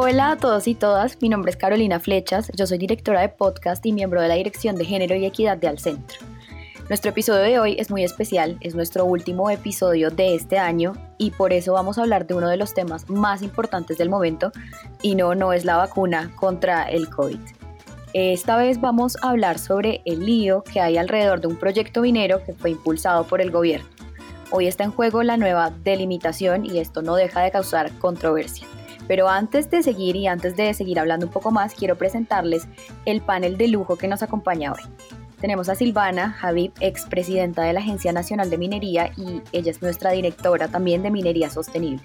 Hola a todos y todas, mi nombre es Carolina Flechas, yo soy directora de podcast y miembro de la Dirección de Género y Equidad de Al Centro. Nuestro episodio de hoy es muy especial, es nuestro último episodio de este año y por eso vamos a hablar de uno de los temas más importantes del momento y no, no es la vacuna contra el COVID. Esta vez vamos a hablar sobre el lío que hay alrededor de un proyecto minero que fue impulsado por el gobierno. Hoy está en juego la nueva delimitación y esto no deja de causar controversia. Pero antes de seguir y antes de seguir hablando un poco más, quiero presentarles el panel de lujo que nos acompaña hoy. Tenemos a Silvana Javib, expresidenta de la Agencia Nacional de Minería y ella es nuestra directora también de Minería Sostenible.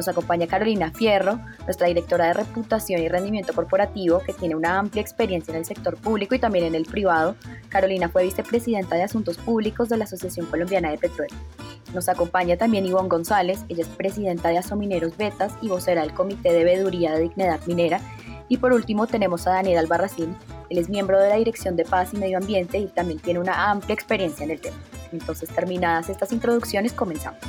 Nos acompaña Carolina Fierro, nuestra directora de reputación y rendimiento corporativo, que tiene una amplia experiencia en el sector público y también en el privado. Carolina fue vicepresidenta de Asuntos Públicos de la Asociación Colombiana de Petróleo. Nos acompaña también Ivonne González, ella es presidenta de Asomineros Betas y vocera del Comité de Veeduría de Dignidad Minera. Y por último tenemos a Daniel Albarracín, él es miembro de la Dirección de Paz y Medio Ambiente y también tiene una amplia experiencia en el tema. Entonces, terminadas estas introducciones, comenzamos.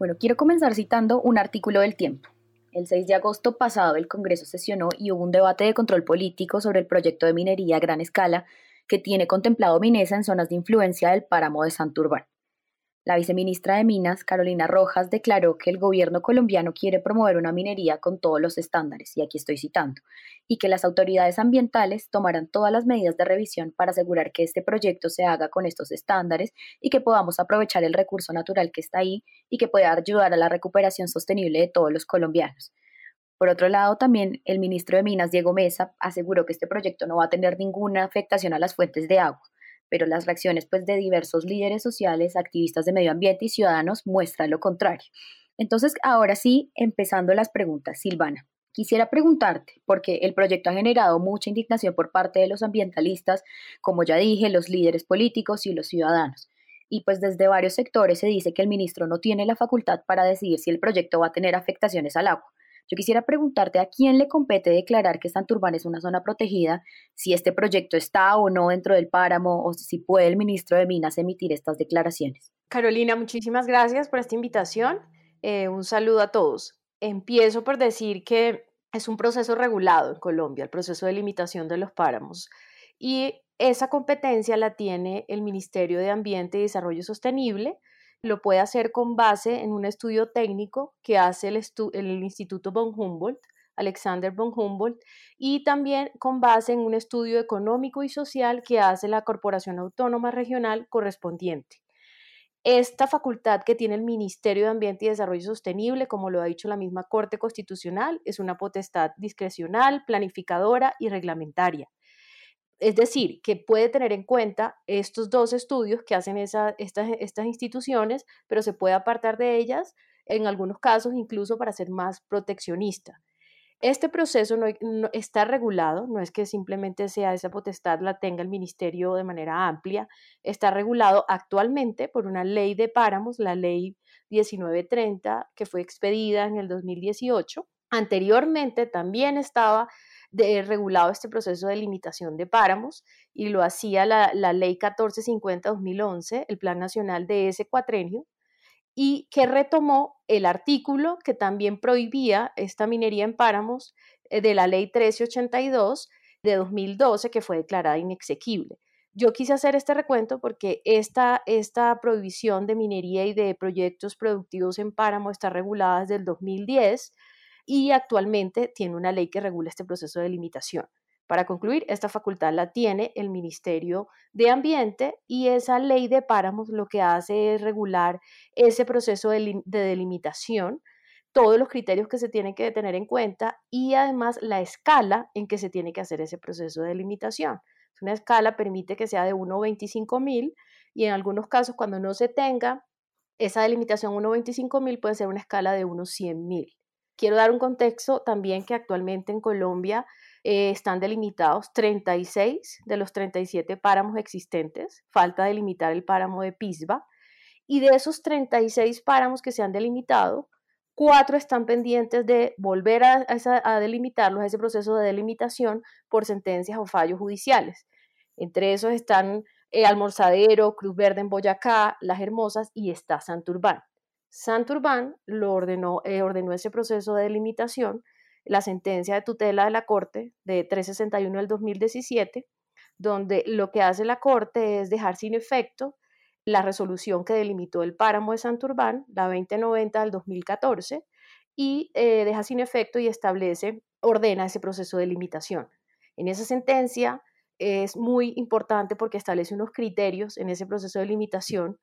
Bueno, quiero comenzar citando un artículo del tiempo. El 6 de agosto pasado el Congreso sesionó y hubo un debate de control político sobre el proyecto de minería a gran escala que tiene contemplado Minesa en zonas de influencia del páramo de Santurbán. La viceministra de Minas, Carolina Rojas, declaró que el gobierno colombiano quiere promover una minería con todos los estándares, y aquí estoy citando, y que las autoridades ambientales tomarán todas las medidas de revisión para asegurar que este proyecto se haga con estos estándares y que podamos aprovechar el recurso natural que está ahí y que pueda ayudar a la recuperación sostenible de todos los colombianos. Por otro lado, también el ministro de Minas, Diego Mesa, aseguró que este proyecto no va a tener ninguna afectación a las fuentes de agua pero las reacciones pues, de diversos líderes sociales, activistas de medio ambiente y ciudadanos muestran lo contrario. Entonces, ahora sí, empezando las preguntas, Silvana. Quisiera preguntarte, porque el proyecto ha generado mucha indignación por parte de los ambientalistas, como ya dije, los líderes políticos y los ciudadanos. Y pues desde varios sectores se dice que el ministro no tiene la facultad para decidir si el proyecto va a tener afectaciones al agua. Yo quisiera preguntarte a quién le compete declarar que Santurbán es una zona protegida, si este proyecto está o no dentro del páramo, o si puede el ministro de Minas emitir estas declaraciones. Carolina, muchísimas gracias por esta invitación. Eh, un saludo a todos. Empiezo por decir que es un proceso regulado en Colombia, el proceso de limitación de los páramos. Y esa competencia la tiene el Ministerio de Ambiente y Desarrollo Sostenible, lo puede hacer con base en un estudio técnico que hace el, Instituto von Humboldt, Alexander von Humboldt, y también con base en un estudio económico y social que hace la Corporación Autónoma Regional correspondiente. Esta facultad que tiene el Ministerio de Ambiente y Desarrollo Sostenible, como lo ha dicho la misma Corte Constitucional, es una potestad discrecional, planificadora y reglamentaria. Es decir, que puede tener en cuenta estos dos estudios que hacen estas, estas instituciones, pero se puede apartar de ellas en algunos casos incluso para ser más proteccionista. Este proceso no, está regulado, no es que simplemente sea esa potestad la tenga el ministerio de manera amplia, está regulado actualmente por una ley de páramos, la ley 1930, que fue expedida en el 2018. Anteriormente también estaba de, regulado este proceso de limitación de páramos y lo hacía la, la ley 1450-2011, el Plan Nacional de ese cuatrenio, y que retomó el artículo que también prohibía esta minería en páramos eh, de la ley 1382 de 2012 que fue declarada inexequible. Yo quise hacer este recuento porque esta, esta prohibición de minería y de proyectos productivos en páramo está regulada desde el 2010 y actualmente tiene una ley que regula este proceso de limitación. Para concluir, esta facultad la tiene el Ministerio de Ambiente y esa ley de páramos lo que hace es regular ese proceso de, de delimitación, todos los criterios que se tienen que tener en cuenta y además la escala en que se tiene que hacer ese proceso de delimitación. Una escala permite que sea de 1,25 mil y en algunos casos cuando no se tenga esa delimitación 1,25 mil puede ser una escala de unos 100 mil. Quiero dar un contexto también que actualmente en Colombia eh, están delimitados 36 de los 37 páramos existentes. Falta delimitar el páramo de Pisba. Y de esos 36 páramos que se han delimitado, cuatro están pendientes de volver a, delimitarlos, a ese proceso de delimitación por sentencias o fallos judiciales. Entre esos están eh, Almorzadero, Cruz Verde en Boyacá, Las Hermosas y está Santurbán. Santurbán lo ordenó, eh, ordenó ese proceso de delimitación, la sentencia de tutela de la Corte de 361 del 2017, donde lo que hace la Corte es dejar sin efecto la resolución que delimitó el páramo de Santurbán, la 2090 del 2014, y eh, deja sin efecto y establece, ordena ese proceso de limitación. En esa sentencia es muy importante porque establece unos criterios en ese proceso de limitación,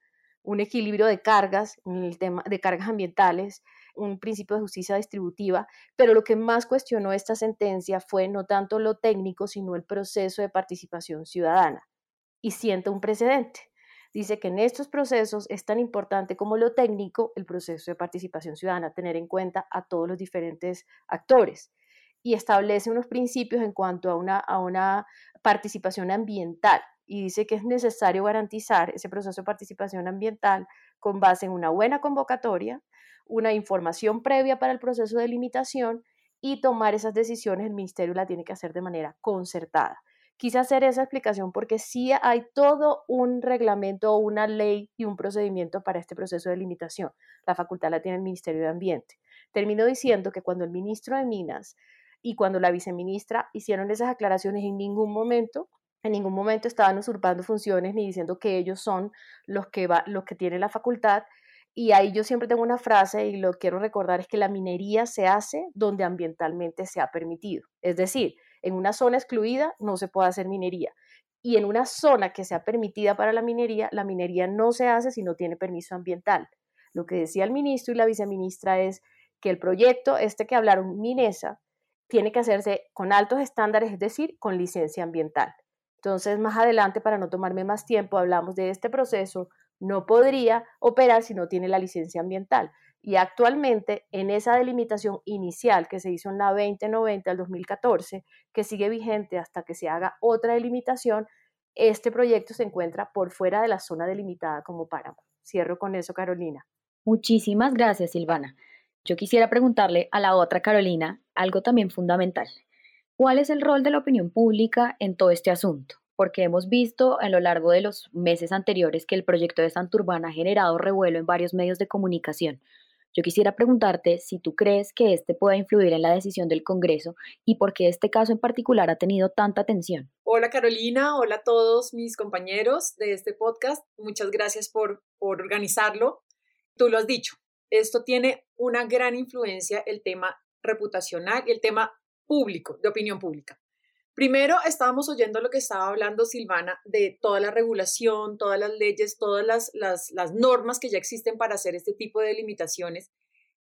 un equilibrio de cargas, en el tema de cargas ambientales, un principio de justicia distributiva, pero lo que más cuestionó esta sentencia fue no tanto lo técnico, sino el proceso de participación ciudadana. Y sienta un precedente. Dice que en estos procesos es tan importante como lo técnico el proceso de participación ciudadana, tener en cuenta a todos los diferentes actores y establece unos principios en cuanto a una, a una participación ambiental y dice que es necesario garantizar ese proceso de participación ambiental con base en una buena convocatoria, una información previa para el proceso de limitación y tomar esas decisiones el ministerio la tiene que hacer de manera concertada. Quise hacer esa explicación porque sí hay todo un reglamento, una ley y un procedimiento para este proceso de limitación. La facultad la tiene el Ministerio de Ambiente. Termino diciendo que cuando el ministro de Minas y cuando la viceministra hicieron esas aclaraciones en ningún momento en ningún momento estaban usurpando funciones ni diciendo que ellos son los que, va, los que tienen la facultad. Y ahí yo siempre tengo una frase y lo quiero recordar es que la minería se hace donde ambientalmente se ha permitido. Es decir, en una zona excluida no se puede hacer minería. Y en una zona que sea permitida para la minería, la minería no se hace si no tiene permiso ambiental. Lo que decía el ministro y la viceministra es que el proyecto, este que hablaron, Minesa, tiene que hacerse con altos estándares, es decir, con licencia ambiental. Entonces, más adelante, para no tomarme más tiempo, hablamos de este proceso, no podría operar si no tiene la licencia ambiental. Y actualmente, en esa delimitación inicial que se hizo en la 2090 del 2014, que sigue vigente hasta que se haga otra delimitación, este proyecto se encuentra por fuera de la zona delimitada como páramo. Cierro con eso, Carolina. Muchísimas gracias, Silvana. Yo quisiera preguntarle a la otra Carolina algo también fundamental. ¿Cuál es el rol de la opinión pública en todo este asunto? Porque hemos visto a lo largo de los meses anteriores que el proyecto de Santurbán ha generado revuelo en varios medios de comunicación. Yo quisiera preguntarte si tú crees que este pueda influir en la decisión del Congreso y por qué este caso en particular ha tenido tanta atención. Hola Carolina, hola a todos mis compañeros de este podcast. Muchas gracias por, por organizarlo. Tú lo has dicho, esto tiene una gran influencia el tema reputacional y el tema público, de opinión pública. Primero, estábamos oyendo lo que estaba hablando Silvana de toda la regulación, todas las leyes, todas las, las, normas que ya existen para hacer este tipo de limitaciones.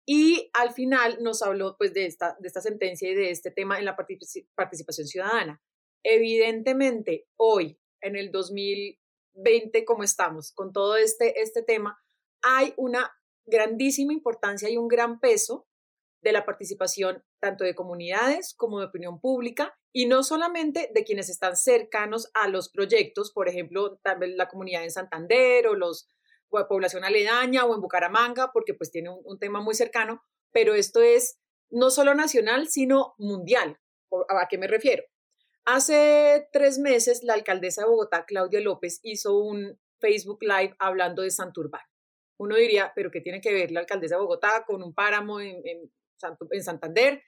Y al final nos habló pues de esta, de esta sentencia y de este tema en la participación ciudadana. Evidentemente, hoy, en el 2020, como estamos, con todo este, este tema, hay una grandísima importancia y un gran peso de la participación tanto de comunidades como de opinión pública y no solamente de quienes están cercanos a los proyectos, por ejemplo, también la comunidad en Santander o los o población aledaña o en Bucaramanga, porque pues tiene un, un tema muy cercano, pero esto es no solo nacional, sino mundial. ¿A qué me refiero? Hace tres meses, la alcaldesa de Bogotá, Claudia López, hizo un Facebook Live hablando de Santurbán uno diría, pero ¿qué tiene que ver la alcaldesa de Bogotá con un páramo en, en, en Santander?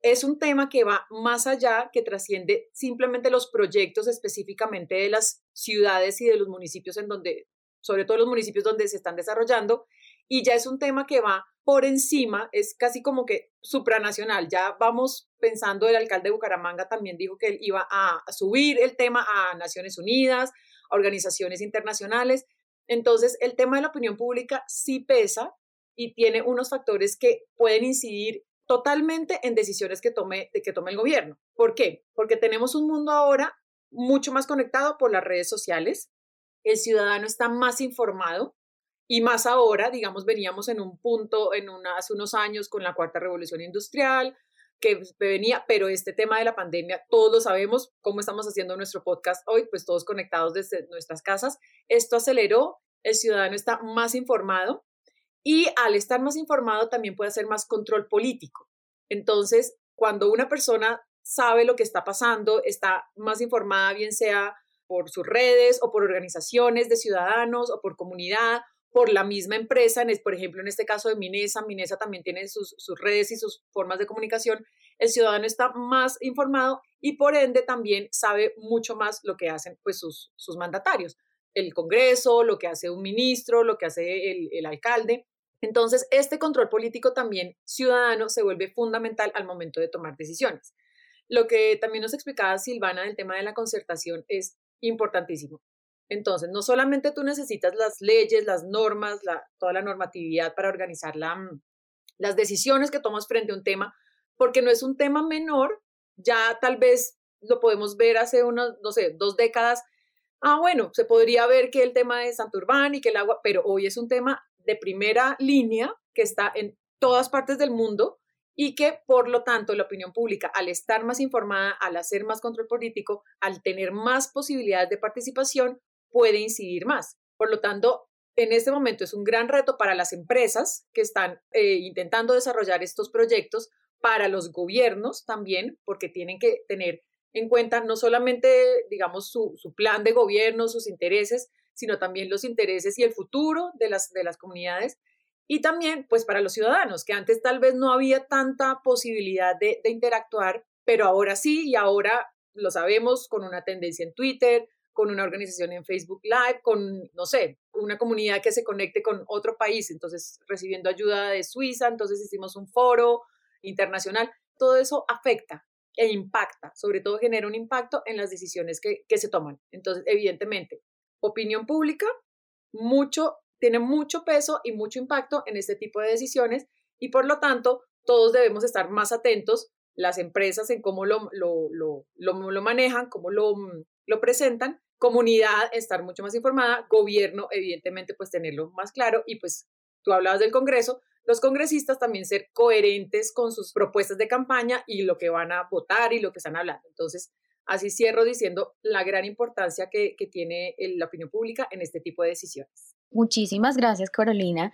Es un tema que va más allá, que trasciende simplemente los proyectos específicamente de las ciudades y de los municipios en donde, sobre todo los municipios donde se están desarrollando, y ya es un tema que va por encima, es casi como que supranacional. Ya vamos pensando, el alcalde de Bucaramanga también dijo que él iba a subir el tema a Naciones Unidas, a organizaciones internacionales, entonces, el tema de la opinión pública sí pesa y tiene unos factores que pueden incidir totalmente en decisiones que tome, que tome el gobierno. ¿Por qué? Porque tenemos un mundo ahora mucho más conectado por las redes sociales. El ciudadano está más informado y más ahora, digamos, veníamos en un punto, en hace unos años con la cuarta revolución industrial, que venía, pero este tema de la pandemia, todos lo sabemos, cómo estamos haciendo nuestro podcast hoy, pues todos conectados desde nuestras casas. Esto aceleró, el ciudadano está más informado y al estar más informado también puede hacer más control político. Entonces, cuando una persona sabe lo que está pasando, está más informada, bien sea por sus redes o por organizaciones de ciudadanos o por comunidad por la misma empresa, por ejemplo, en este caso de Minesa, Minesa también tiene sus, redes y sus formas de comunicación, el ciudadano está más informado y por ende también sabe mucho más lo que hacen pues, sus, sus mandatarios, el Congreso, lo que hace un ministro, lo que hace el, el alcalde. Entonces, este control político también ciudadano se vuelve fundamental al momento de tomar decisiones. Lo que también nos explicaba Silvana del tema de la concertación es importantísimo. Entonces, no solamente tú necesitas las leyes, las normas, toda la normatividad para organizar mm, las decisiones que tomas frente a un tema, porque no es un tema menor, ya tal vez lo podemos ver hace unas, no sé, dos décadas. Ah, bueno, se podría ver que el tema de Santurbán y que el agua, pero hoy es un tema de primera línea que está en todas partes del mundo y que por lo tanto la opinión pública, al estar más informada, al hacer más control político, al tener más posibilidades de participación, puede incidir más. Por lo tanto, en este momento es un gran reto para las empresas que están eh, intentando desarrollar estos proyectos, para los gobiernos también, porque tienen que tener en cuenta no solamente, digamos, su, plan de gobierno, sus intereses, sino también los intereses y el futuro de las, de las comunidades. Y también, pues, para los ciudadanos, que antes tal vez no había tanta posibilidad de, de interactuar, pero ahora sí, y ahora lo sabemos con una tendencia en Twitter, con una organización en Facebook Live, con, no sé, una comunidad que se conecte con otro país, entonces recibiendo ayuda de Suiza, entonces hicimos un foro internacional, todo eso afecta e impacta, sobre todo genera un impacto en las decisiones que, que se toman. Entonces, evidentemente, opinión pública, mucho, tiene mucho peso y mucho impacto en este tipo de decisiones y por lo tanto, todos debemos estar más atentos, las empresas en cómo lo, lo, lo, lo manejan, cómo lo, lo presentan comunidad estar mucho más informada, gobierno evidentemente pues tenerlo más claro y pues tú hablabas del Congreso, los congresistas también ser coherentes con sus propuestas de campaña y lo que van a votar y lo que están hablando. Entonces, así cierro diciendo la gran importancia que, que tiene la opinión pública en este tipo de decisiones. Muchísimas gracias, Carolina.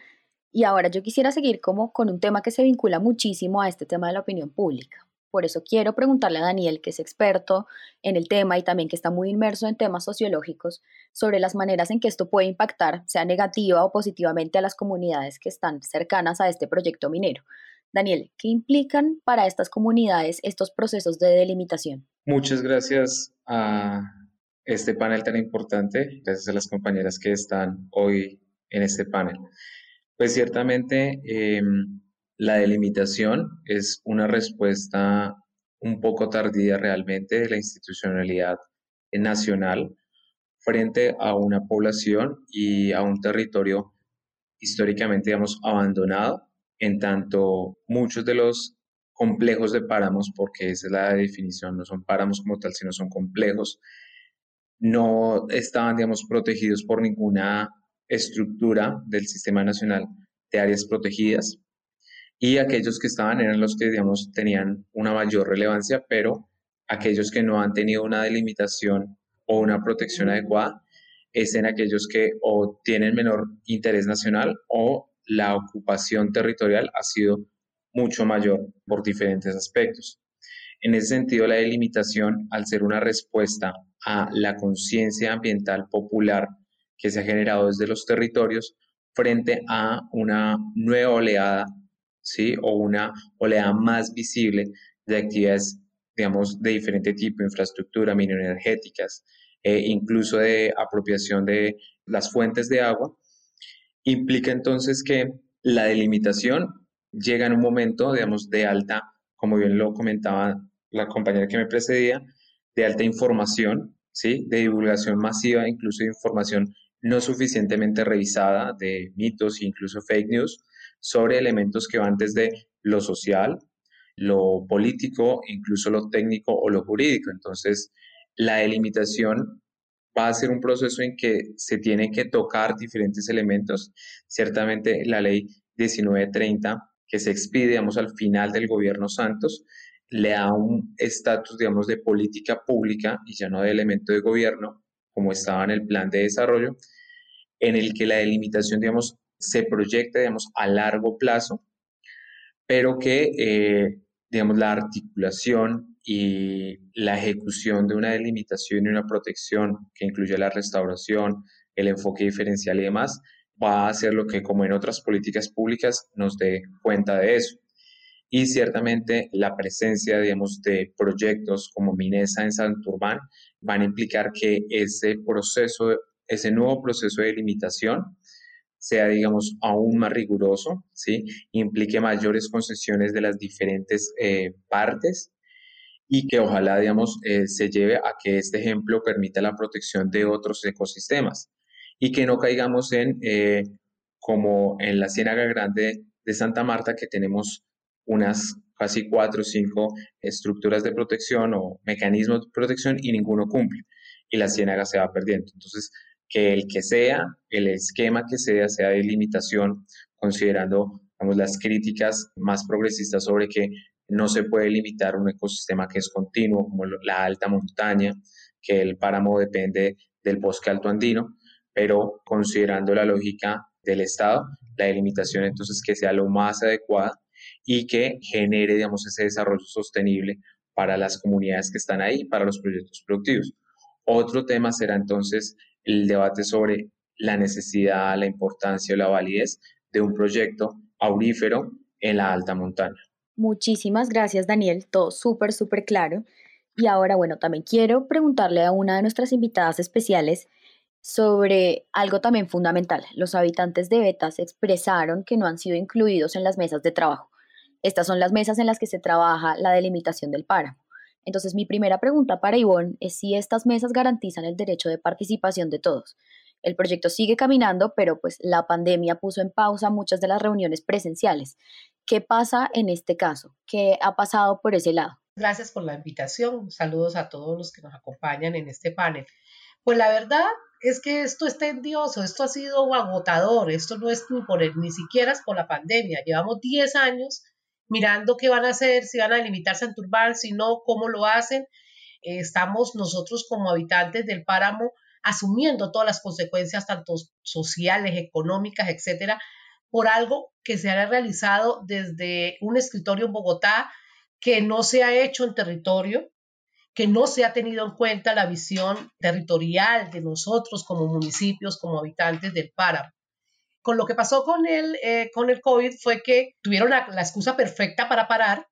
Y ahora yo quisiera seguir como con un tema que se vincula muchísimo a este tema de la opinión pública. Por eso quiero preguntarle a Daniel, que es experto en el tema y también que está muy inmerso en temas sociológicos, sobre las maneras en que esto puede impactar, sea negativa o positivamente, a las comunidades que están cercanas a este proyecto minero. Daniel, ¿qué implican para estas comunidades estos procesos de delimitación? Muchas gracias a este panel tan importante, gracias a las compañeras que están hoy en este panel. Pues ciertamente em, la delimitación es una respuesta un poco tardía realmente de la institucionalidad nacional frente a una población y a un territorio históricamente, digamos, abandonado, en tanto muchos de los complejos de páramos, porque esa es la definición, no son páramos como tal, sino son complejos, no estaban, digamos, protegidos por ninguna estructura del Sistema Nacional de Áreas Protegidas, y aquellos que estaban eran los que, digamos, tenían una mayor relevancia, pero aquellos que no han tenido una delimitación o una protección adecuada es en aquellos que o tienen menor interés nacional o la ocupación territorial ha sido mucho mayor por diferentes aspectos. En ese sentido, la delimitación, al ser una respuesta a la conciencia ambiental popular que se ha generado desde los territorios, frente a una nueva oleada, ¿sí? O una oleada más visible de actividades, digamos, de diferente tipo, infraestructura, mineroenergéticas, eh, incluso de apropiación de las fuentes de agua, implica entonces que la delimitación llega en un momento, digamos, de alta, como bien lo comentaba la compañera que me precedía, de alta información, ¿sí? de divulgación masiva, incluso de información no suficientemente revisada, de mitos e incluso fake news, sobre elementos que van desde lo social, lo político, incluso lo técnico o lo jurídico. Entonces, la delimitación va a ser un proceso en que se tienen que tocar diferentes elementos. Ciertamente la ley 1930, que se expide, digamos, al final del gobierno Santos, le da un estatus, digamos, de política pública y ya no de elemento de gobierno, como estaba en el plan de desarrollo, en el que la delimitación, digamos, se proyecta, digamos, a largo plazo, pero que, eh, digamos, la articulación y la ejecución de una delimitación y una protección que incluye la restauración, el enfoque diferencial y demás, va a hacer lo que, como en otras políticas públicas, nos dé cuenta de eso y ciertamente la presencia, digamos, de proyectos como Minesa en Santurbán van a implicar que ese proceso, ese nuevo proceso de limitación sea, digamos, aún más riguroso, ¿sí? Implique mayores concesiones de las diferentes eh, partes y que ojalá, digamos, eh, se lleve a que este ejemplo permita la protección de otros ecosistemas y que no caigamos en, eh, como en la Ciénaga Grande de Santa Marta, que tenemos unas casi cuatro o cinco estructuras de protección o mecanismos de protección y ninguno cumple y la ciénaga se va perdiendo. Entonces, que el que sea, el esquema que sea, sea de limitación, considerando vamos, las críticas más progresistas sobre que no se puede limitar un ecosistema que es continuo, como la alta montaña, que el páramo depende del bosque alto andino, pero considerando la lógica del Estado, la delimitación entonces que sea lo más adecuada y que genere, digamos, ese desarrollo sostenible para las comunidades que están ahí, para los proyectos productivos. Otro tema será entonces el debate sobre la necesidad, la importancia o la validez de un proyecto aurífero en la alta montaña. Muchísimas gracias, Daniel. Todo súper, súper claro. Y ahora, bueno, también quiero preguntarle a una de nuestras invitadas especiales sobre algo también fundamental. Los habitantes de Betas expresaron que no han sido incluidos en las mesas de trabajo. Estas son las mesas en las que se trabaja la delimitación del páramo. Entonces, mi primera pregunta para Ivonne es si estas mesas garantizan el derecho de participación de todos. El proyecto sigue caminando, pero pues la pandemia puso en pausa muchas de las reuniones presenciales. ¿Qué pasa en este caso? ¿Qué ha pasado por ese lado? Gracias por la invitación. Saludos a todos los que nos acompañan en este panel. Pues la verdad es que esto es tendioso, esto ha sido agotador, esto no es ni, ni siquiera por la pandemia. Llevamos 10 años mirando qué van a hacer, si van a delimitar Santurbán, si no, cómo lo hacen. Estamos nosotros como habitantes del páramo asumiendo todas las consecuencias, tanto sociales, económicas, etcétera, por algo que se ha realizado desde un escritorio en Bogotá que no se ha hecho en territorio, que no se ha tenido en cuenta la visión territorial de nosotros como municipios, como habitantes del páramo con lo que pasó con el, eh, con el COVID fue que tuvieron la, excusa perfecta para parar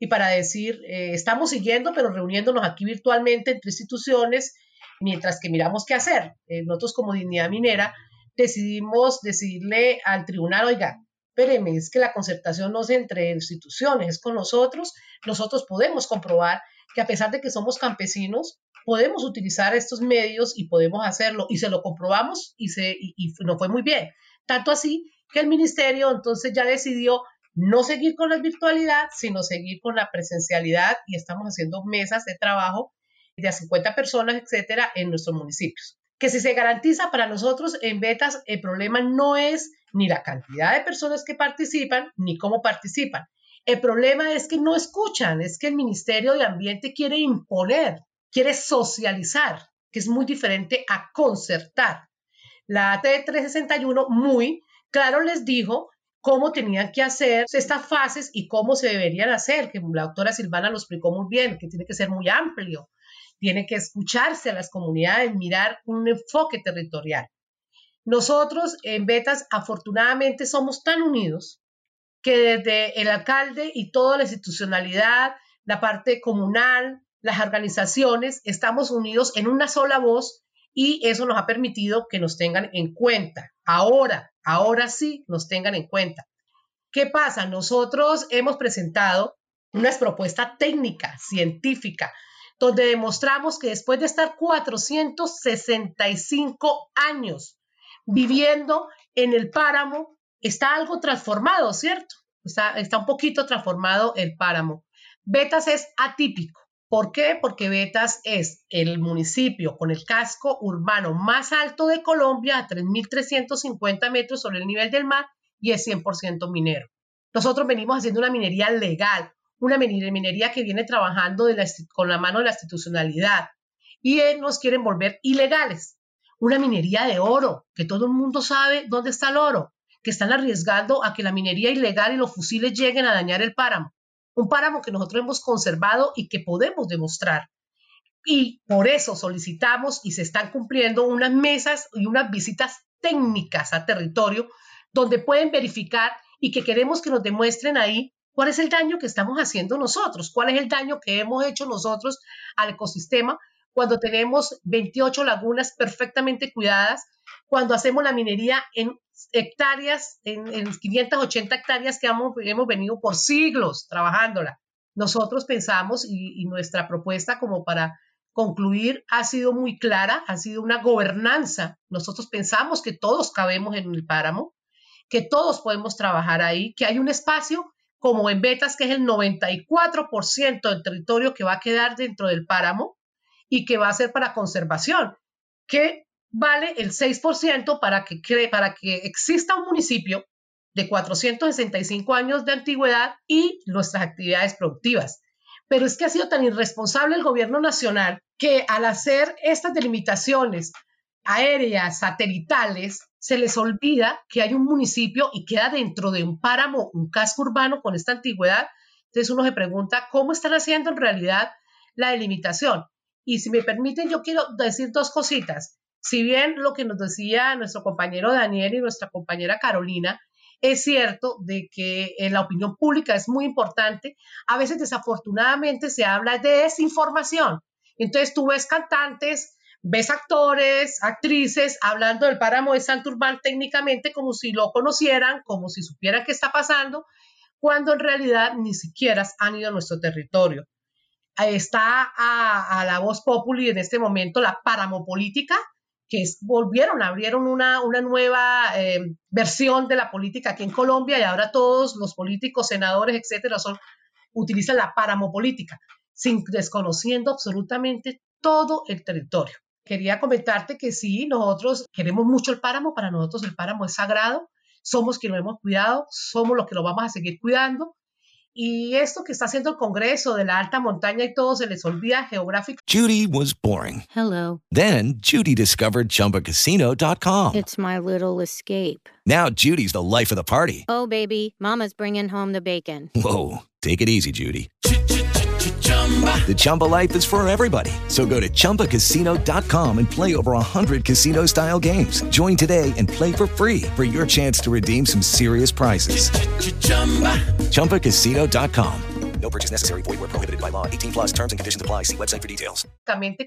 y para decir, eh, estamos siguiendo, pero reuniéndonos aquí virtualmente entre instituciones, mientras que miramos qué hacer. Eh, nosotros como Dignidad Minera decidimos decirle al tribunal, oiga, espéreme, es que la concertación no es entre instituciones, es con nosotros. Nosotros podemos comprobar que a pesar de que somos campesinos, podemos utilizar estos medios y podemos hacerlo. Y se lo comprobamos y, se, y fue muy bien. Tanto así que el ministerio entonces ya decidió no seguir con la virtualidad, sino seguir con la presencialidad y estamos haciendo mesas de trabajo de a 50 personas, etcétera, en nuestros municipios. Que si se garantiza para nosotros en Betas, el problema no es ni la cantidad de personas que participan, ni cómo participan. El problema es que no escuchan, es que el Ministerio de Ambiente quiere imponer, quiere socializar, que es muy diferente a concertar. La AT 361 muy claro les dijo cómo tenían que hacer estas fases y cómo se deberían hacer, que la doctora Silvana lo explicó muy bien, que tiene que ser muy amplio, tiene que escucharse a las comunidades, mirar un enfoque territorial. Nosotros en Betas afortunadamente somos tan unidos que desde el alcalde y toda la institucionalidad, la parte comunal, las organizaciones, estamos unidos en una sola voz y eso nos ha permitido que nos tengan en cuenta. Ahora, ahora sí nos tengan en cuenta. ¿Qué pasa? Nosotros hemos presentado una propuesta técnica, científica, donde demostramos que después de estar 465 años viviendo en el páramo, está algo transformado, ¿cierto? Está, un poquito transformado el páramo. Betas es atípico. ¿Por qué? Porque Betas es el municipio con el casco urbano más alto de Colombia, a 3.350 metros sobre el nivel del mar, y es 100% minero. Nosotros venimos haciendo una minería legal, una minería que viene trabajando con la mano de la institucionalidad, y nos quieren volver ilegales. Una minería de oro, que todo el mundo sabe dónde está el oro, que están arriesgando a que la minería ilegal y los fusiles lleguen a dañar el páramo un páramo que nosotros hemos conservado y que podemos demostrar. Y por eso solicitamos y se están cumpliendo unas mesas y unas visitas técnicas a territorio donde pueden verificar y que queremos que nos demuestren ahí cuál es el daño que estamos haciendo nosotros, cuál es el daño que hemos hecho nosotros al ecosistema cuando tenemos 28 lagunas perfectamente cuidadas, cuando hacemos la minería en hectáreas, en, 580 hectáreas que hemos, venido por siglos trabajándola. Nosotros pensamos y, y nuestra propuesta como para concluir ha sido muy clara, ha sido una gobernanza. Nosotros pensamos que todos cabemos en el páramo, que todos podemos trabajar ahí, que hay un espacio como en Betas, que es el 94% del territorio que va a quedar dentro del páramo y que va a ser para conservación, que vale el 6% para que, para que exista un municipio de 465 años de antigüedad y nuestras actividades productivas. Pero es que ha sido tan irresponsable el gobierno nacional que al hacer estas delimitaciones aéreas, satelitales, se les olvida que hay un municipio y queda dentro de un páramo, un casco urbano con esta antigüedad. Entonces uno se pregunta cómo están haciendo en realidad la delimitación. Y si me permiten, yo quiero decir dos cositas. Si bien lo que nos decía nuestro compañero Daniel y nuestra compañera Carolina, es cierto de que en la opinión pública es muy importante, a veces desafortunadamente se habla de desinformación. Entonces tú ves cantantes, ves actores, actrices hablando del páramo de Santurbán técnicamente como si lo conocieran, como si supieran qué está pasando, cuando en realidad ni siquiera han ido a nuestro territorio. Está a, la voz populi en este momento la paramopolítica, que volvieron, abrieron una, una nueva eh, versión de la política aquí en Colombia y ahora todos los políticos, senadores, etcétera, son, utilizan la paramopolítica, sin desconociendo absolutamente todo el territorio. Quería comentarte que sí, nosotros queremos mucho el páramo, para nosotros el páramo es sagrado, somos quienes lo hemos cuidado, somos los que lo vamos a seguir cuidando Y esto que está haciendo el Congreso de la alta montaña y todo se les olvida geográfico. Judy was boring. Hello. Then Judy discovered chumbacasino.com. It's my little escape. Now Judy's the life of the party. Oh, baby, Mama's bringing home the bacon. Whoa. Take it easy, Judy. The Chumba life is for everybody. So go to ChumbaCasino.com and play over 100 casino style games. Join today and play for free for your chance to redeem some serious prizes. ChumbaCasino.com. No purchase necessary. Void where prohibited by law. 18 plus terms and conditions apply. See website for details.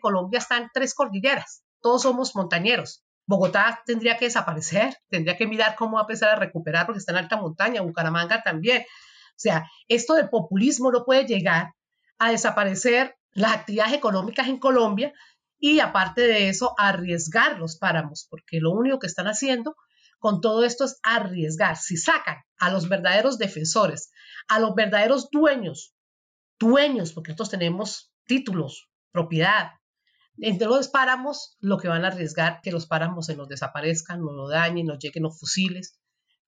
Colombia está en tres cordilleras. Todos somos montañeros. Bogotá tendría que desaparecer. Tendría que mirar cómo va a empezar a recuperar porque está en alta montaña. Bucaramanga también. O sea, esto del populismo no puede llegar a desaparecer las actividades económicas en Colombia y aparte de eso, arriesgar los páramos, porque lo único que están haciendo con todo esto es arriesgar. Si sacan a los verdaderos defensores, a los verdaderos dueños, dueños, porque nosotros tenemos títulos, propiedad, entre los páramos, lo que van a arriesgar que los páramos se nos desaparezcan, nos lo dañen, nos lleguen los fusiles.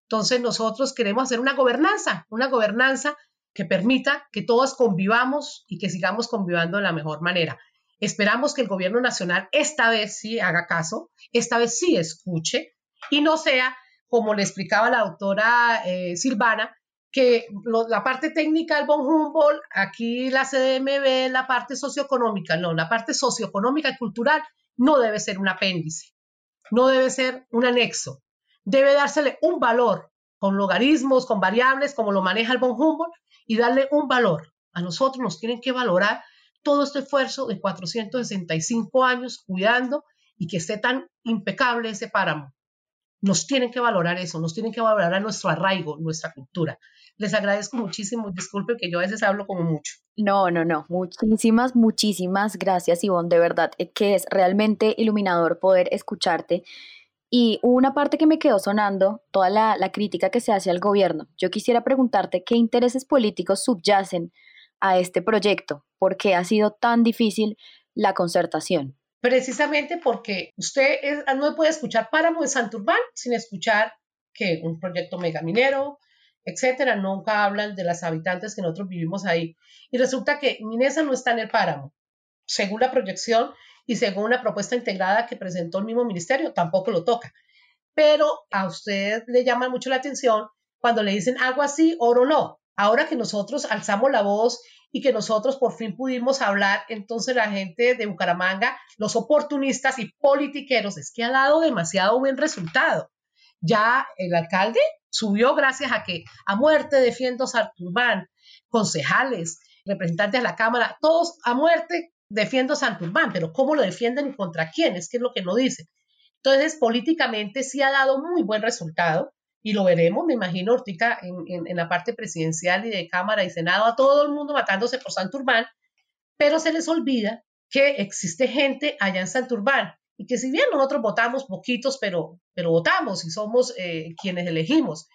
Entonces nosotros queremos hacer una gobernanza, una gobernanza que permita que todos convivamos y que sigamos convivando de la mejor manera. Esperamos que el gobierno nacional esta vez sí haga caso, esta vez sí escuche y no sea, como le explicaba la doctora eh, Silvana, que la parte técnica del Bon Humboldt, aquí la CDMB, la parte socioeconómica, no, la parte socioeconómica y cultural no debe ser un apéndice, no debe ser un anexo, debe dársele un valor con logaritmos, con variables, como lo maneja el von Humboldt, y darle un valor. A nosotros nos tienen que valorar todo este esfuerzo de 465 años cuidando y que esté tan impecable ese páramo. Nos tienen que valorar eso, nos tienen que valorar nuestro arraigo, nuestra cultura. Les agradezco muchísimo, disculpen que yo a veces hablo como mucho. No, no, no, muchísimas, muchísimas gracias Ivonne, de verdad, eh, que es realmente iluminador poder escucharte. Y una parte que me quedó sonando, toda la, crítica que se hace al gobierno. Yo quisiera preguntarte qué intereses políticos subyacen a este proyecto, por qué ha sido tan difícil la concertación precisamente porque usted no puede escuchar Páramo de Santurbán sin escuchar que un proyecto megaminero, etcétera, nunca hablan de las habitantes que nosotros vivimos ahí. Y resulta que Minesa no está en el páramo, según la proyección y según la propuesta integrada que presentó el mismo ministerio, tampoco lo toca. Pero a usted le llama mucho la atención cuando le dicen agua sí, oro no. Ahora que nosotros alzamos la voz y que nosotros por fin pudimos hablar, entonces la gente de Bucaramanga, los oportunistas y politiqueros, es que ha dado demasiado buen resultado. Ya el alcalde subió gracias a que a muerte defiendo Santurbán, concejales, representantes de la Cámara, todos a muerte defiendo Santurbán, pero ¿cómo lo defienden y contra quién? Es que es lo que no dicen. Entonces, políticamente sí ha dado muy buen resultado y lo veremos, me imagino, Ortica, en, la parte presidencial y de Cámara y Senado, a todo el mundo matándose por Santurbán, pero se les olvida que existe gente allá en Santurbán y que si bien nosotros votamos poquitos, pero, pero votamos y somos eh, quienes elegimos.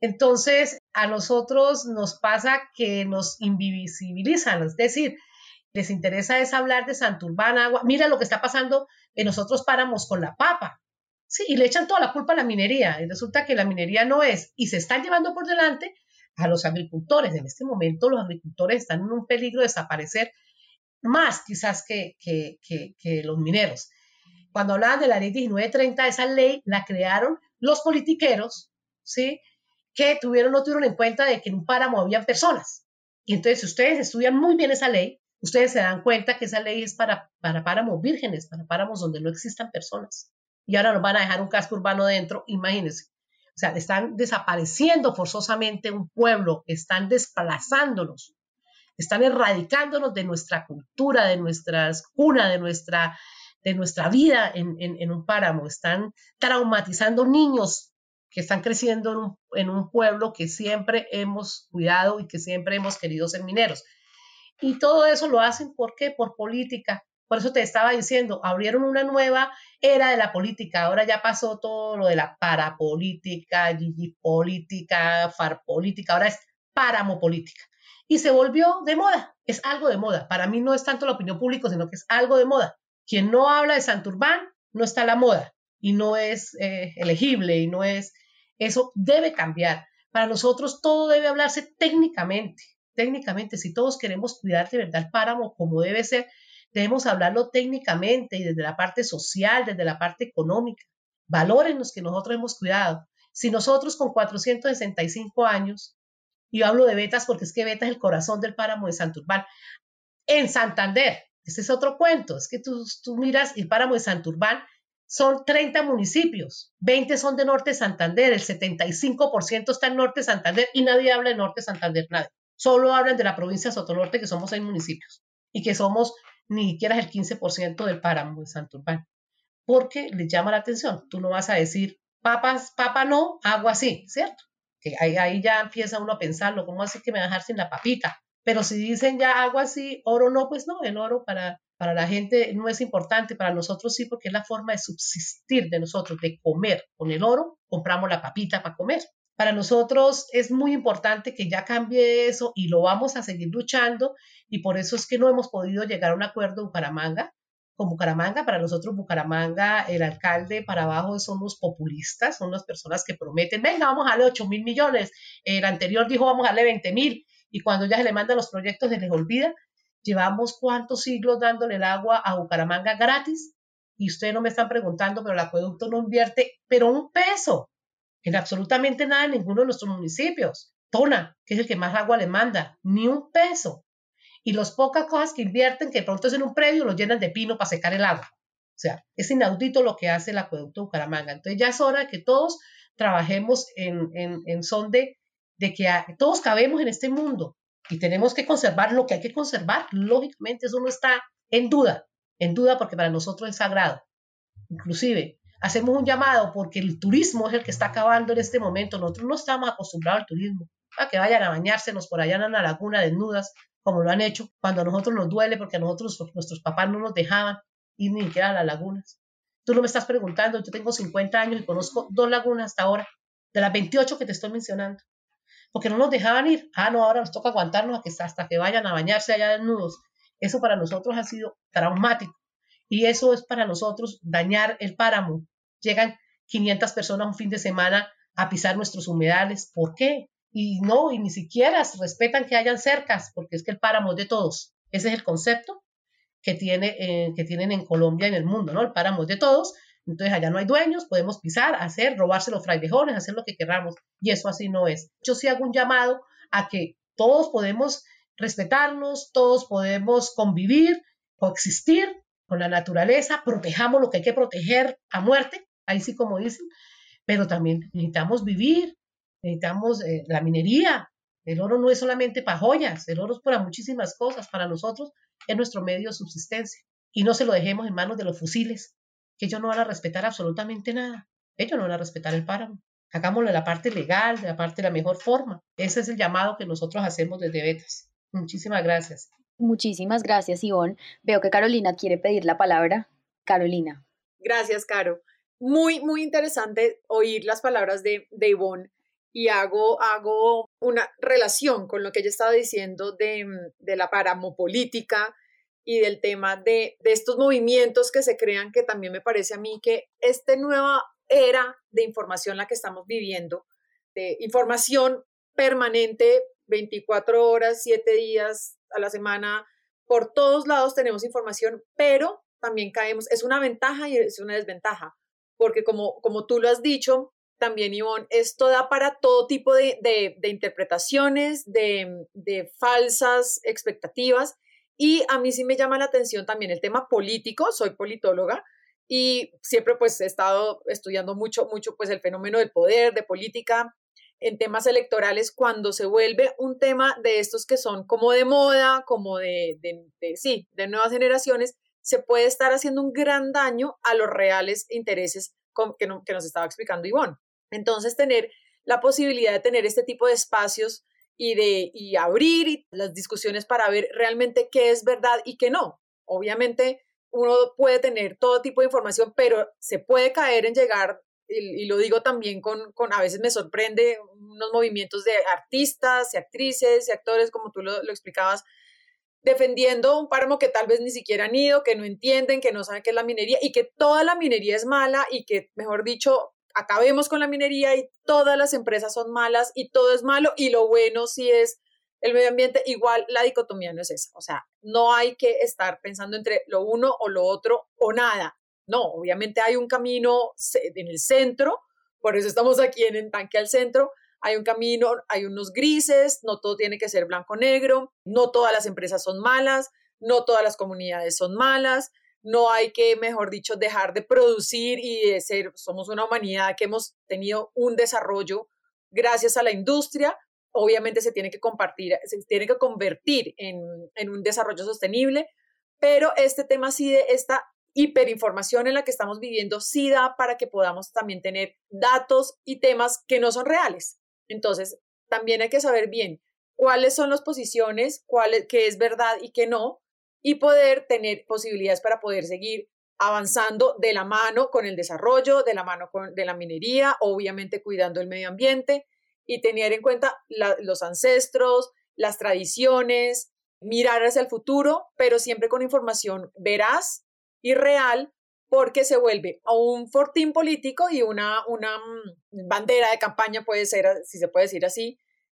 Entonces, a nosotros nos pasa que nos invisibilizan, es decir, les interesa es hablar de Santurbán, agua. Mira lo que está pasando en nosotros páramos con la papa. Sí, y le echan toda la culpa a la minería y resulta que la minería no es y se están llevando por delante a los agricultores. En este momento los agricultores están en un peligro de desaparecer más quizás que, que, que, los mineros. Cuando hablaban de la ley 1930, esa ley la crearon los politiqueros, ¿sí? Que tuvieron, no tuvieron en cuenta de que en un páramo había personas. Y entonces, si ustedes estudian muy bien esa ley, ustedes se dan cuenta que esa ley es para, para páramos vírgenes, para páramos donde no existan personas y ahora nos van a dejar un casco urbano dentro, imagínense. O sea, están desapareciendo forzosamente un pueblo, están desplazándonos, están erradicándonos de nuestra cultura, de nuestras cuna, de nuestra, de nuestra vida en, en, un páramo, están traumatizando niños que están creciendo en un, en un pueblo que siempre hemos cuidado y que siempre hemos querido ser mineros. Y todo eso lo hacen, ¿por qué? Por política, por eso te estaba diciendo, abrieron una nueva era de la política. Ahora ya pasó todo lo de la parapolítica, política, farpolítica. Ahora es paramopolítica. Y se volvió de moda. Es algo de moda. Para mí no es tanto la opinión pública, sino que es algo de moda. Quien no habla de Santurbán no está a la moda y no es eh, elegible y no es... Eso debe cambiar. Para nosotros todo debe hablarse técnicamente. Técnicamente, si todos queremos cuidar de verdad el páramo como debe ser, Debemos hablarlo técnicamente y desde la parte social, desde la parte económica. Valores los que nosotros hemos cuidado. Si nosotros con 465 años, y hablo de Betas porque es que Betas es el corazón del páramo de Santurbán, en Santander, ese es otro cuento, es que tú, tú miras el páramo de Santurbán, son 30 municipios, 20 son de Norte Santander, el 75% está en Norte Santander y nadie habla de Norte Santander, nadie. Solo hablan de la provincia de Sotonorte, que somos seis municipios y que somos ni siquiera el 15% del páramo de Santurbán, porque les llama la atención. Tú no vas a decir, papas, papa no, agua sí, ¿cierto? Que ahí, ya empieza uno a pensarlo, ¿cómo así que me va a dejar sin la papita? Pero si dicen ya agua sí, oro no, pues no, el oro para, para la gente no es importante, para nosotros sí, porque es la forma de subsistir de nosotros, de comer. Con el oro compramos la papita para comer. Para nosotros es muy importante que ya cambie eso y lo vamos a seguir luchando y por eso es que no hemos podido llegar a un acuerdo en Bucaramanga. Con Bucaramanga, para nosotros Bucaramanga, el alcalde para abajo son los populistas, son las personas que prometen, venga, vamos a darle 8 mil millones. El anterior dijo, vamos a darle 20 mil y cuando ya se le mandan los proyectos se les olvida. Llevamos cuántos siglos dándole el agua a Bucaramanga gratis y ustedes no me están preguntando, pero el acueducto no invierte, pero un peso en absolutamente nada en ninguno de nuestros municipios. Tona, que es el que más agua le manda, ni un peso. Y las pocas cosas que invierten, que pronto es en un predio, lo llenan de pino para secar el agua. sea, es inaudito lo que hace el acueducto Bucaramanga. Entonces ya es hora de que todos trabajemos en, en, son de, de que todos cabemos en este mundo y tenemos que conservar lo que hay que conservar. Lógicamente eso no está en duda, en duda porque para nosotros es sagrado. Inclusive hacemos un llamado porque el turismo es el que está acabando en este momento. Nosotros no estamos acostumbrados al turismo, a que vayan a bañársenos por allá en la laguna desnudas, como lo han hecho, cuando a nosotros nos duele porque a nosotros nuestros papás no nos dejaban ir ni siquiera a las lagunas. Tú no me estás preguntando, yo tengo 50 años y conozco dos lagunas hasta ahora, de las 28 que te estoy mencionando, porque no nos dejaban ir. Ah, no, ahora nos toca aguantarnos hasta que vayan a bañarse allá desnudos. Eso para nosotros ha sido traumático y eso es para nosotros dañar el páramo. Llegan 500 personas un fin de semana a pisar nuestros humedales. ¿Por qué? Y no, y ni siquiera respetan que hayan cercas, porque es que el páramo es de todos. Ese es el concepto que, tiene, eh, que tienen en Colombia y en el mundo, ¿no? El páramo es de todos, entonces allá no hay dueños, podemos pisar, hacer, robarse los frailejones, hacer lo que queramos, y eso así no es. Yo sí hago un llamado a que todos podemos respetarnos, todos podemos convivir, coexistir con la naturaleza, protejamos lo que hay que proteger a muerte, ahí sí como dicen, pero también necesitamos vivir, necesitamos eh, la minería. El oro no es solamente para joyas, el oro es para muchísimas cosas, para nosotros es nuestro medio de subsistencia. Y no se lo dejemos en manos de los fusiles, que ellos no van a respetar absolutamente nada. Ellos no van a respetar el páramo. Hagámoslo de la parte legal, de la parte de la mejor forma. Ese es el llamado que nosotros hacemos desde Betas. Muchísimas gracias. Muchísimas gracias, Ivonne. Veo que Carolina quiere pedir la palabra. Carolina. Gracias, Caro. Muy, muy interesante oír las palabras de, de Ivonne y hago, hago una relación con lo que ella estaba diciendo de, de la paramopolítica y del tema de, de, estos movimientos que se crean, que también me parece a mí que esta nueva era de información la que estamos viviendo, de información permanente 24 horas, 7 días a la semana, por todos lados tenemos información, pero también caemos, es una ventaja y es una desventaja, porque como, como tú lo has dicho, también, Ivonne, esto da para todo tipo de, de, interpretaciones, de, falsas expectativas. Y a mí sí me llama la atención también el tema político, soy politóloga y siempre pues he estado estudiando mucho, mucho pues el fenómeno del poder, de política, en temas electorales cuando se vuelve un tema de estos que son como de moda, como de, sí, de nuevas generaciones, se puede estar haciendo un gran daño a los reales intereses que, nos estaba explicando Ivonne. Entonces, tener la posibilidad de tener este tipo de espacios y de y abrir las discusiones para ver realmente qué es verdad y qué no. Obviamente, uno puede tener todo tipo de información, pero se puede caer en llegar y, lo digo también con, con, a veces me sorprende unos movimientos de artistas y actrices y actores, como tú lo, lo explicabas, defendiendo un páramo que tal vez ni siquiera han ido, que no entienden, que no saben qué es la minería y que toda la minería es mala y que, mejor dicho, acabemos con la minería y todas las empresas son malas y todo es malo y lo bueno sí es el medio ambiente, igual la dicotomía no es esa. O sea, no hay que estar pensando entre lo uno o lo otro o nada. No, obviamente hay un camino en el centro, por eso estamos aquí en el tanque al centro. Hay un camino, hay unos grises, no todo tiene que ser blanco-negro, no todas las empresas son malas, no todas las comunidades son malas, no hay que, mejor dicho, dejar de producir y de ser, somos una humanidad que hemos tenido un desarrollo gracias a la industria, obviamente se tiene que compartir, se tiene que convertir en, en un desarrollo sostenible, pero este tema sí de esta hiperinformación en la que estamos viviendo sí da para que podamos también tener datos y temas que no son reales. Entonces, también hay que saber bien cuáles son las posiciones, cuál qué es verdad y qué no, y poder tener posibilidades para poder seguir avanzando de la mano con el desarrollo, de la mano con, de la minería, obviamente cuidando el medio ambiente y tener en cuenta los ancestros, las tradiciones, mirar hacia el futuro, pero siempre con información veraz y real porque se vuelve un fortín político y una, una mm, bandera de campaña, puede ser, si se puede decir así,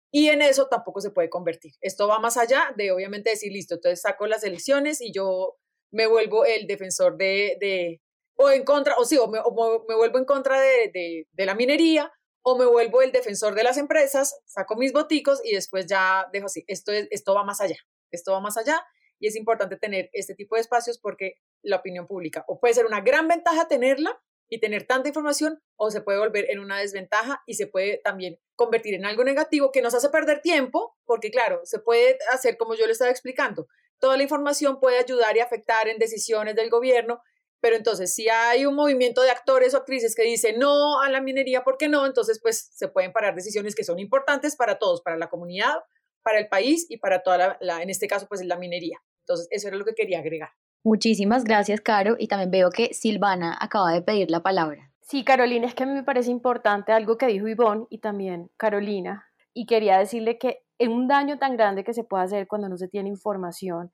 y en eso tampoco se puede convertir. Esto va más allá de obviamente decir, listo, entonces saco las elecciones y yo me vuelvo el defensor de, de o en contra, o sí, o me, me vuelvo en contra de, de, de, la minería, o me vuelvo el defensor de las empresas, saco mis boticos y después ya dejo así. Esto, es, esto va más allá, esto va más allá y es importante tener este tipo de espacios porque la opinión pública. O puede ser una gran ventaja tenerla y tener tanta información, o se puede volver en una desventaja y se puede también convertir en algo negativo que nos hace perder tiempo, porque claro, se puede hacer como yo le estaba explicando. Toda la información puede ayudar y afectar en decisiones del gobierno, pero entonces si hay un movimiento de actores o actrices que dicen no a la minería, ¿por qué no? Entonces pues se pueden parar decisiones que son importantes para todos, para la comunidad, para el país y para toda la, en este caso pues la minería. Entonces eso era lo que quería agregar. Muchísimas gracias, Caro. Y también veo que Silvana acaba de pedir la palabra. Sí, Carolina, es que a mí me parece importante algo que dijo Ivonne y también Carolina. Y quería decirle que un daño tan grande que se puede hacer cuando no se tiene información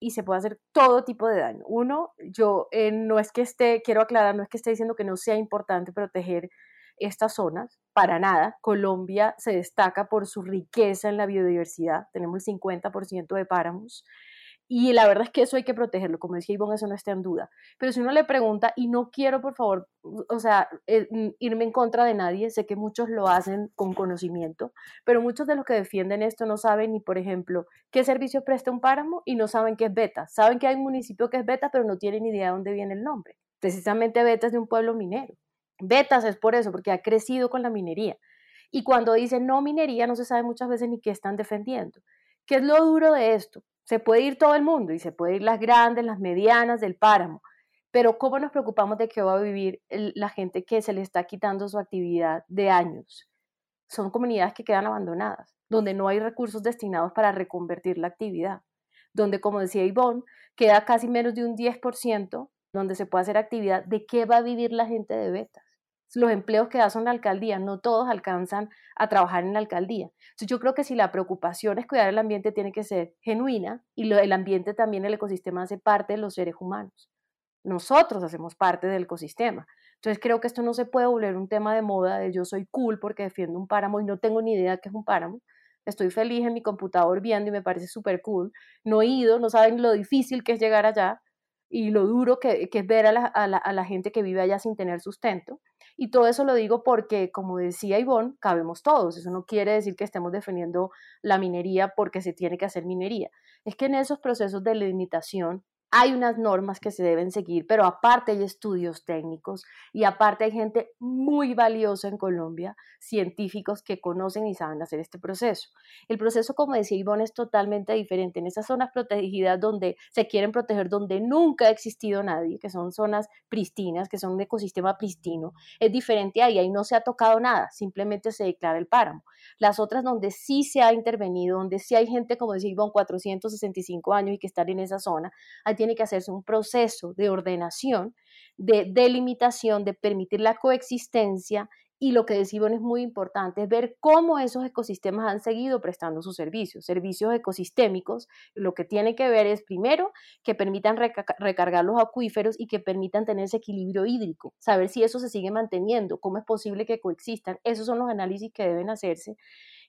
y se puede hacer todo tipo de daño. Uno, yo eh, no es que esté, quiero aclarar, no es que esté diciendo que no sea importante proteger estas zonas, para nada. Colombia se destaca por su riqueza en la biodiversidad, tenemos el 50% de páramos, y la verdad es que eso hay que protegerlo, como decía Ivonne, eso no está en duda. Pero si uno le pregunta, y no quiero, por favor, o sea, eh, irme en contra de nadie, sé que muchos lo hacen con conocimiento, pero muchos de los que defienden esto no saben ni, por ejemplo, qué servicio presta un páramo y no saben qué es beta. Saben que hay un municipio que es beta, pero no tienen idea de dónde viene el nombre. Precisamente beta es de un pueblo minero. Betas es por eso, porque ha crecido con la minería. Y cuando dicen no minería, no se sabe muchas veces ni qué están defendiendo. ¿Qué es lo duro de esto? Se puede ir todo el mundo y se puede ir las grandes, las medianas del páramo, pero ¿cómo nos preocupamos de que va a vivir la gente que se le está quitando su actividad de años? Son comunidades que quedan abandonadas, donde no hay recursos destinados para reconvertir la actividad, donde, como decía Ivonne, queda casi menos de un 10% donde se puede hacer actividad. ¿De qué va a vivir la gente de Betas? Los empleos que da son la alcaldía, no todos alcanzan a trabajar en la alcaldía. Entonces yo creo que si la preocupación es cuidar el ambiente, tiene que ser genuina y el ambiente también, el ecosistema hace parte de los seres humanos. Nosotros hacemos parte del ecosistema. Entonces creo que esto no se puede volver un tema de moda de yo soy cool porque defiendo un páramo y no tengo ni idea qué es un páramo. Estoy feliz en mi computador viendo y me parece súper cool. No he ido, no saben lo difícil que es llegar allá y lo duro que, es ver a la, a la gente que vive allá sin tener sustento. Y todo eso lo digo porque, como decía Ivonne, cabemos todos. Eso no quiere decir que estemos defendiendo la minería porque se tiene que hacer minería. Es que en esos procesos de limitación hay unas normas que se deben seguir, pero aparte hay estudios técnicos y aparte hay gente muy valiosa en Colombia, científicos que conocen y saben hacer este proceso. El proceso, como decía Ivonne, es totalmente diferente. En esas zonas protegidas donde se quieren proteger, donde nunca ha existido nadie, que son zonas pristinas, que son un ecosistema pristino, es diferente ahí, ahí no se ha tocado nada, simplemente se declara el páramo. Las otras donde sí se ha intervenido, donde sí hay gente, como decía Ivonne, 465 años y que están en esa zona, tiene que hacerse un proceso de ordenación, de delimitación, de permitir la coexistencia y lo que decimos es muy importante, es ver cómo esos ecosistemas han seguido prestando sus servicios, servicios ecosistémicos. Lo que tiene que ver es, primero, que permitan recargar los acuíferos y que permitan tener ese equilibrio hídrico, saber si eso se sigue manteniendo, cómo es posible que coexistan. Esos son los análisis que deben hacerse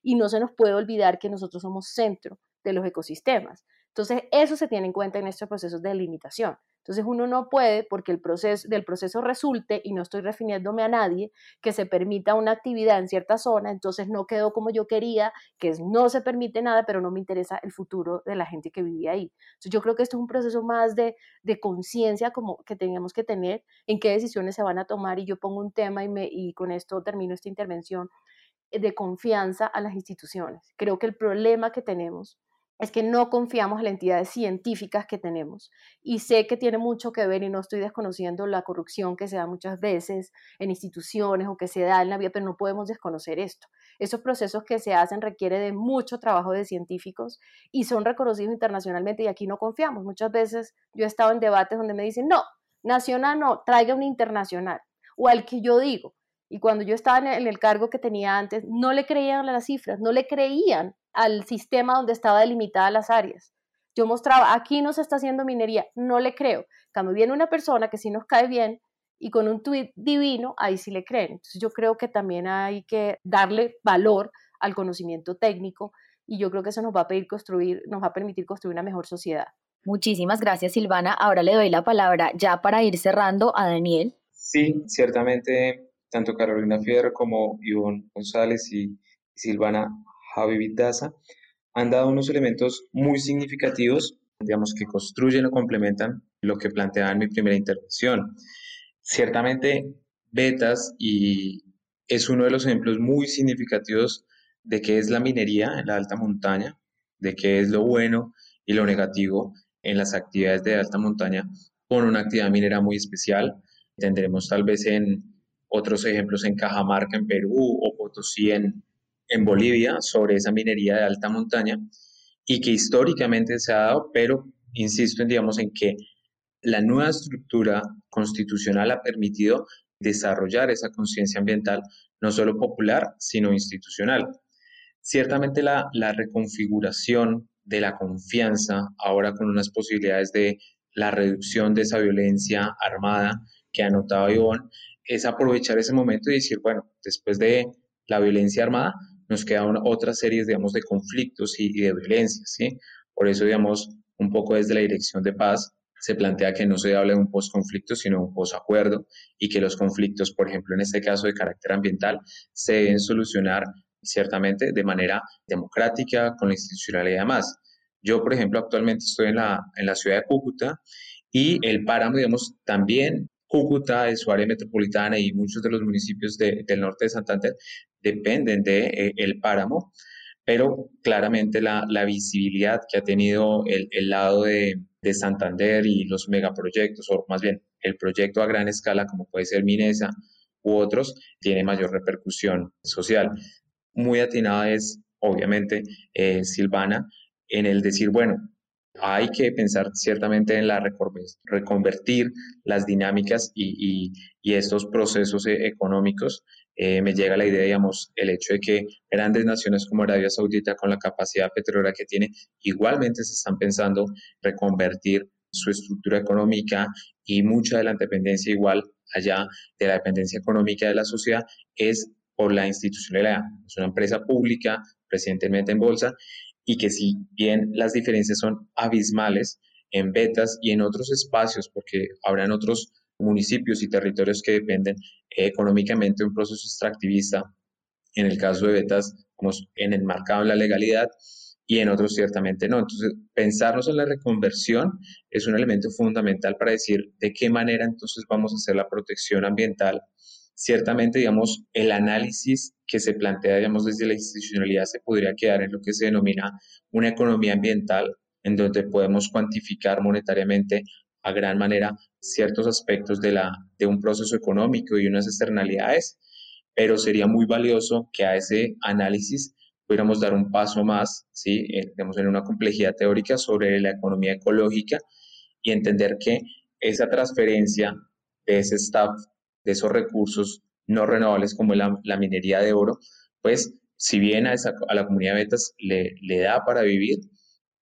y no se nos puede olvidar que nosotros somos centro de los ecosistemas. Entonces, eso se tiene en cuenta en estos procesos de limitación. Entonces, uno no puede, porque el proceso, del proceso resulte, y no estoy refiriéndome a nadie, que se permita una actividad en cierta zona, entonces no quedó como yo quería, que no se permite nada, pero no me interesa el futuro de la gente que vivía ahí. Entonces, yo creo que esto es un proceso más de, de conciencia como que tenemos que tener en qué decisiones se van a tomar, y yo pongo un tema y, me, y con esto termino esta intervención, de confianza a las instituciones. Creo que el problema que tenemos es que no confiamos en las entidades científicas que tenemos. Y sé que tiene mucho que ver, y no estoy desconociendo la corrupción que se da muchas veces en instituciones o que se da en la vida, pero no podemos desconocer esto. Esos procesos que se hacen requieren de mucho trabajo de científicos y son reconocidos internacionalmente y aquí no confiamos. Muchas veces yo he estado en debates donde me dicen, no, nacional no, traiga un internacional. O al que yo digo, y cuando yo estaba en el cargo que tenía antes, no le creían las cifras, no le creían al sistema donde estaba delimitada las áreas. Yo mostraba, aquí no se está haciendo minería, no le creo. Cuando viene una persona que sí nos cae bien y con un tuit divino, ahí sí le creen. Entonces yo creo que también hay que darle valor al conocimiento técnico y yo creo que eso nos va a, pedir construir, nos va a permitir construir una mejor sociedad. Muchísimas gracias Silvana. Ahora le doy la palabra ya para ir cerrando a Daniel. Sí, ciertamente tanto Carolina Fierro como Ivonne González y Silvana Javi Vidaza han dado unos elementos muy significativos digamos, que construyen o complementan lo que planteaba en mi primera intervención. Ciertamente, Betas y es uno de los ejemplos muy significativos de qué es la minería en la alta montaña, de qué es lo bueno y lo negativo en las actividades de alta montaña con una actividad minera muy especial. Tendremos tal vez en otros ejemplos en Cajamarca, en Perú, o Potosí, en, en Bolivia, sobre esa minería de alta montaña y que históricamente se ha dado, pero insisto en, digamos, en que la nueva estructura constitucional ha permitido desarrollar esa conciencia ambiental, no solo popular, sino institucional. Ciertamente la, la reconfiguración de la confianza, ahora con unas posibilidades de la reducción de esa violencia armada que ha notado Ivonne, es aprovechar ese momento y decir, bueno, después de la violencia armada, nos quedan otras series, digamos, de conflictos y, de violencias, ¿sí? Por eso, digamos, un poco desde la dirección de paz se plantea que no se hable de un posconflicto, sino un posacuerdo y que los conflictos, por ejemplo, en este caso de carácter ambiental, se deben solucionar ciertamente de manera democrática, con la institucionalidad y demás. Yo, por ejemplo, actualmente estoy en la, en la ciudad de Cúcuta y el páramo, digamos, también Cúcuta, de su área metropolitana y muchos de los municipios del norte de Santander dependen del de, eh, el páramo, pero claramente la, visibilidad que ha tenido el, lado de, de, Santander y los megaproyectos, o más bien el proyecto a gran escala como puede ser Minesa u otros, tiene mayor repercusión social. Muy atinada es, obviamente, eh, Silvana, en el decir, bueno, hay que pensar ciertamente en la reconvertir las dinámicas y, estos procesos e-, económicos. Eh, me llega la idea, digamos, el hecho de que grandes naciones como Arabia Saudita, con la capacidad petrolera que tiene, igualmente se están pensando reconvertir su estructura económica y mucha de la dependencia igual allá de la dependencia económica de la sociedad es por la institucionalidad. Es una empresa pública, recientemente en bolsa, y que si bien las diferencias son abismales en Betas y en otros espacios, porque habrán otros municipios y territorios que dependen económicamente de un proceso extractivista, en el caso de Betas, como en el marcado en la legalidad, y en otros ciertamente no. Entonces, pensarnos en la reconversión es un elemento fundamental para decir de qué manera entonces vamos a hacer la protección ambiental ciertamente, digamos, el análisis que se plantea, digamos, desde la institucionalidad se podría quedar en lo que se denomina una economía ambiental, en donde podemos cuantificar monetariamente a gran manera ciertos aspectos de, la, de un proceso económico y unas externalidades, pero sería muy valioso que a ese análisis pudiéramos dar un paso más, ¿sí? Eh, en una complejidad teórica sobre la economía ecológica y entender que esa transferencia de ese staff de esos recursos no renovables como la, la minería de oro, pues si bien a, esa, a la comunidad de betas le, le da para vivir,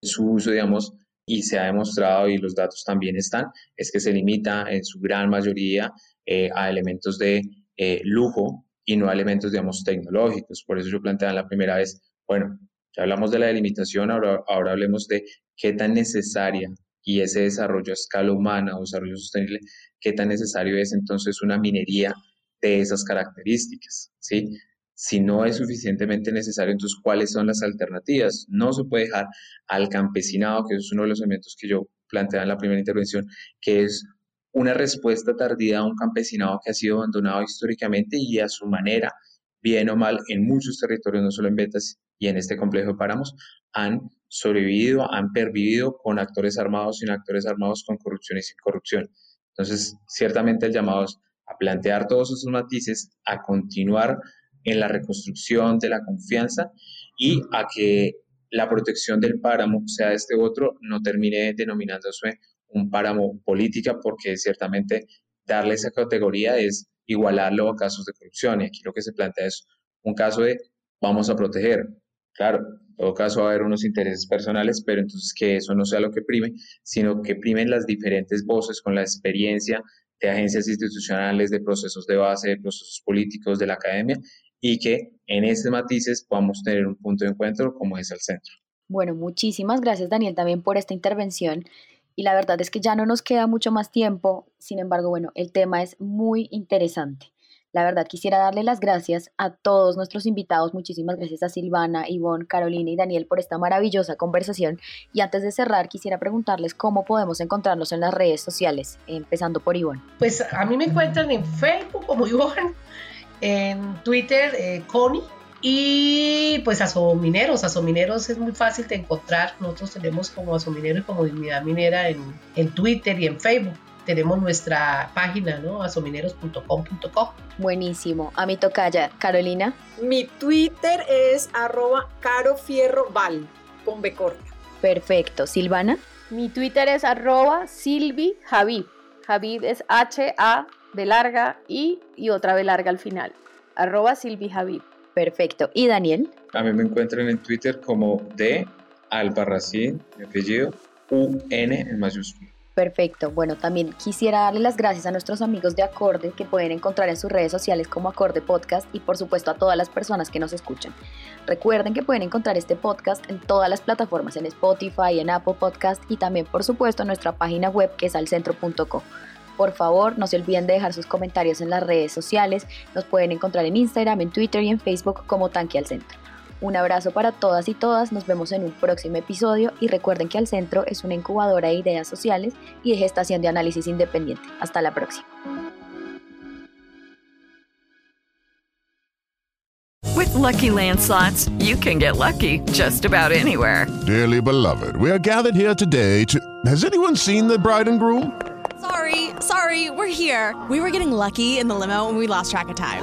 su uso, digamos, y se ha demostrado y los datos también están, es que se limita en su gran mayoría eh, a elementos de eh, lujo y no a elementos, digamos, tecnológicos. Por eso yo planteaba la primera vez, bueno, ya hablamos de la delimitación, ahora, ahora hablemos de qué tan necesaria y ese desarrollo a escala humana o desarrollo sostenible, qué tan necesario es entonces una minería de esas características, ¿sí? Si no es suficientemente necesario, entonces, ¿cuáles son las alternativas? No se puede dejar al campesinado, que es uno de los elementos que yo planteaba en la primera intervención, que es una respuesta tardía a un campesinado que ha sido abandonado históricamente y a su manera, bien o mal, en muchos territorios, no solo en Betas y en este complejo de páramos, han sobrevivido, han pervivido con actores armados, sin actores armados, con corrupción y sin corrupción. Entonces, ciertamente el llamado es a plantear todos esos matices, a continuar en la reconstrucción de la confianza y a que la protección del páramo, sea este otro, no termine denominándose un páramo política, porque ciertamente darle esa categoría es igualarlo a casos de corrupción. Y aquí lo que se plantea es un caso de vamos a proteger. Claro, todo caso va a haber unos intereses personales, pero entonces que eso no sea lo que prime, sino que primen las diferentes voces con la experiencia de agencias institucionales, de procesos de base, de procesos políticos, de la academia, y que en estos matices podamos tener un punto de encuentro como es el centro. Bueno, muchísimas gracias Daniel también por esta intervención y la verdad es que ya no nos queda mucho más tiempo, sin embargo, bueno, el tema es muy interesante. La verdad quisiera darle las gracias a todos nuestros invitados. Muchísimas gracias a Silvana, Ivonne, Carolina y Daniel por esta maravillosa conversación. Y antes de cerrar, quisiera preguntarles cómo podemos encontrarlos en las redes sociales, empezando por Ivonne. Pues a mí me encuentran en Facebook como Ivonne, en Twitter eh, Connie y pues Asomineros, Asomineros es muy fácil de encontrar. Nosotros tenemos como Asominero y como Dignidad Minera en, en Twitter y en Facebook tenemos nuestra página, ¿no? asomineros.com.co. Buenísimo. A mi tocaya, Carolina. Mi Twitter es arroba carofierroval, con B corta. Perfecto. Silvana. Mi Twitter es arroba silvi Javib. es H-A, B larga, I y otra B larga al final. Arroba silvi Perfecto. ¿Y Daniel? A mí me encuentran en Twitter como D Albarracín, mi apellido, U-N en mayúscula. Perfecto. Bueno, también quisiera darle las gracias a nuestros amigos de Acorde que pueden encontrar en sus redes sociales como Acorde Podcast y por supuesto a todas las personas que nos escuchan. Recuerden que pueden encontrar este podcast en todas las plataformas, en Spotify, en Apple Podcast y también por supuesto en nuestra página web que es alcentro.co. Por favor, no se olviden de dejar sus comentarios en las redes sociales. Nos pueden encontrar en Instagram, en Twitter y en Facebook como Tanque al Centro. Un abrazo para todas y todas, nos vemos en un próximo episodio y recuerden que Al Centro es una incubadora de ideas sociales y de gestación de análisis independiente. Hasta la próxima. With lucky landslots, you can get lucky just about anywhere. Dearly beloved, we are gathered here today to. Has anyone seen the bride and groom? Sorry, sorry, we're here. We were getting lucky in the limo and we lost track of time.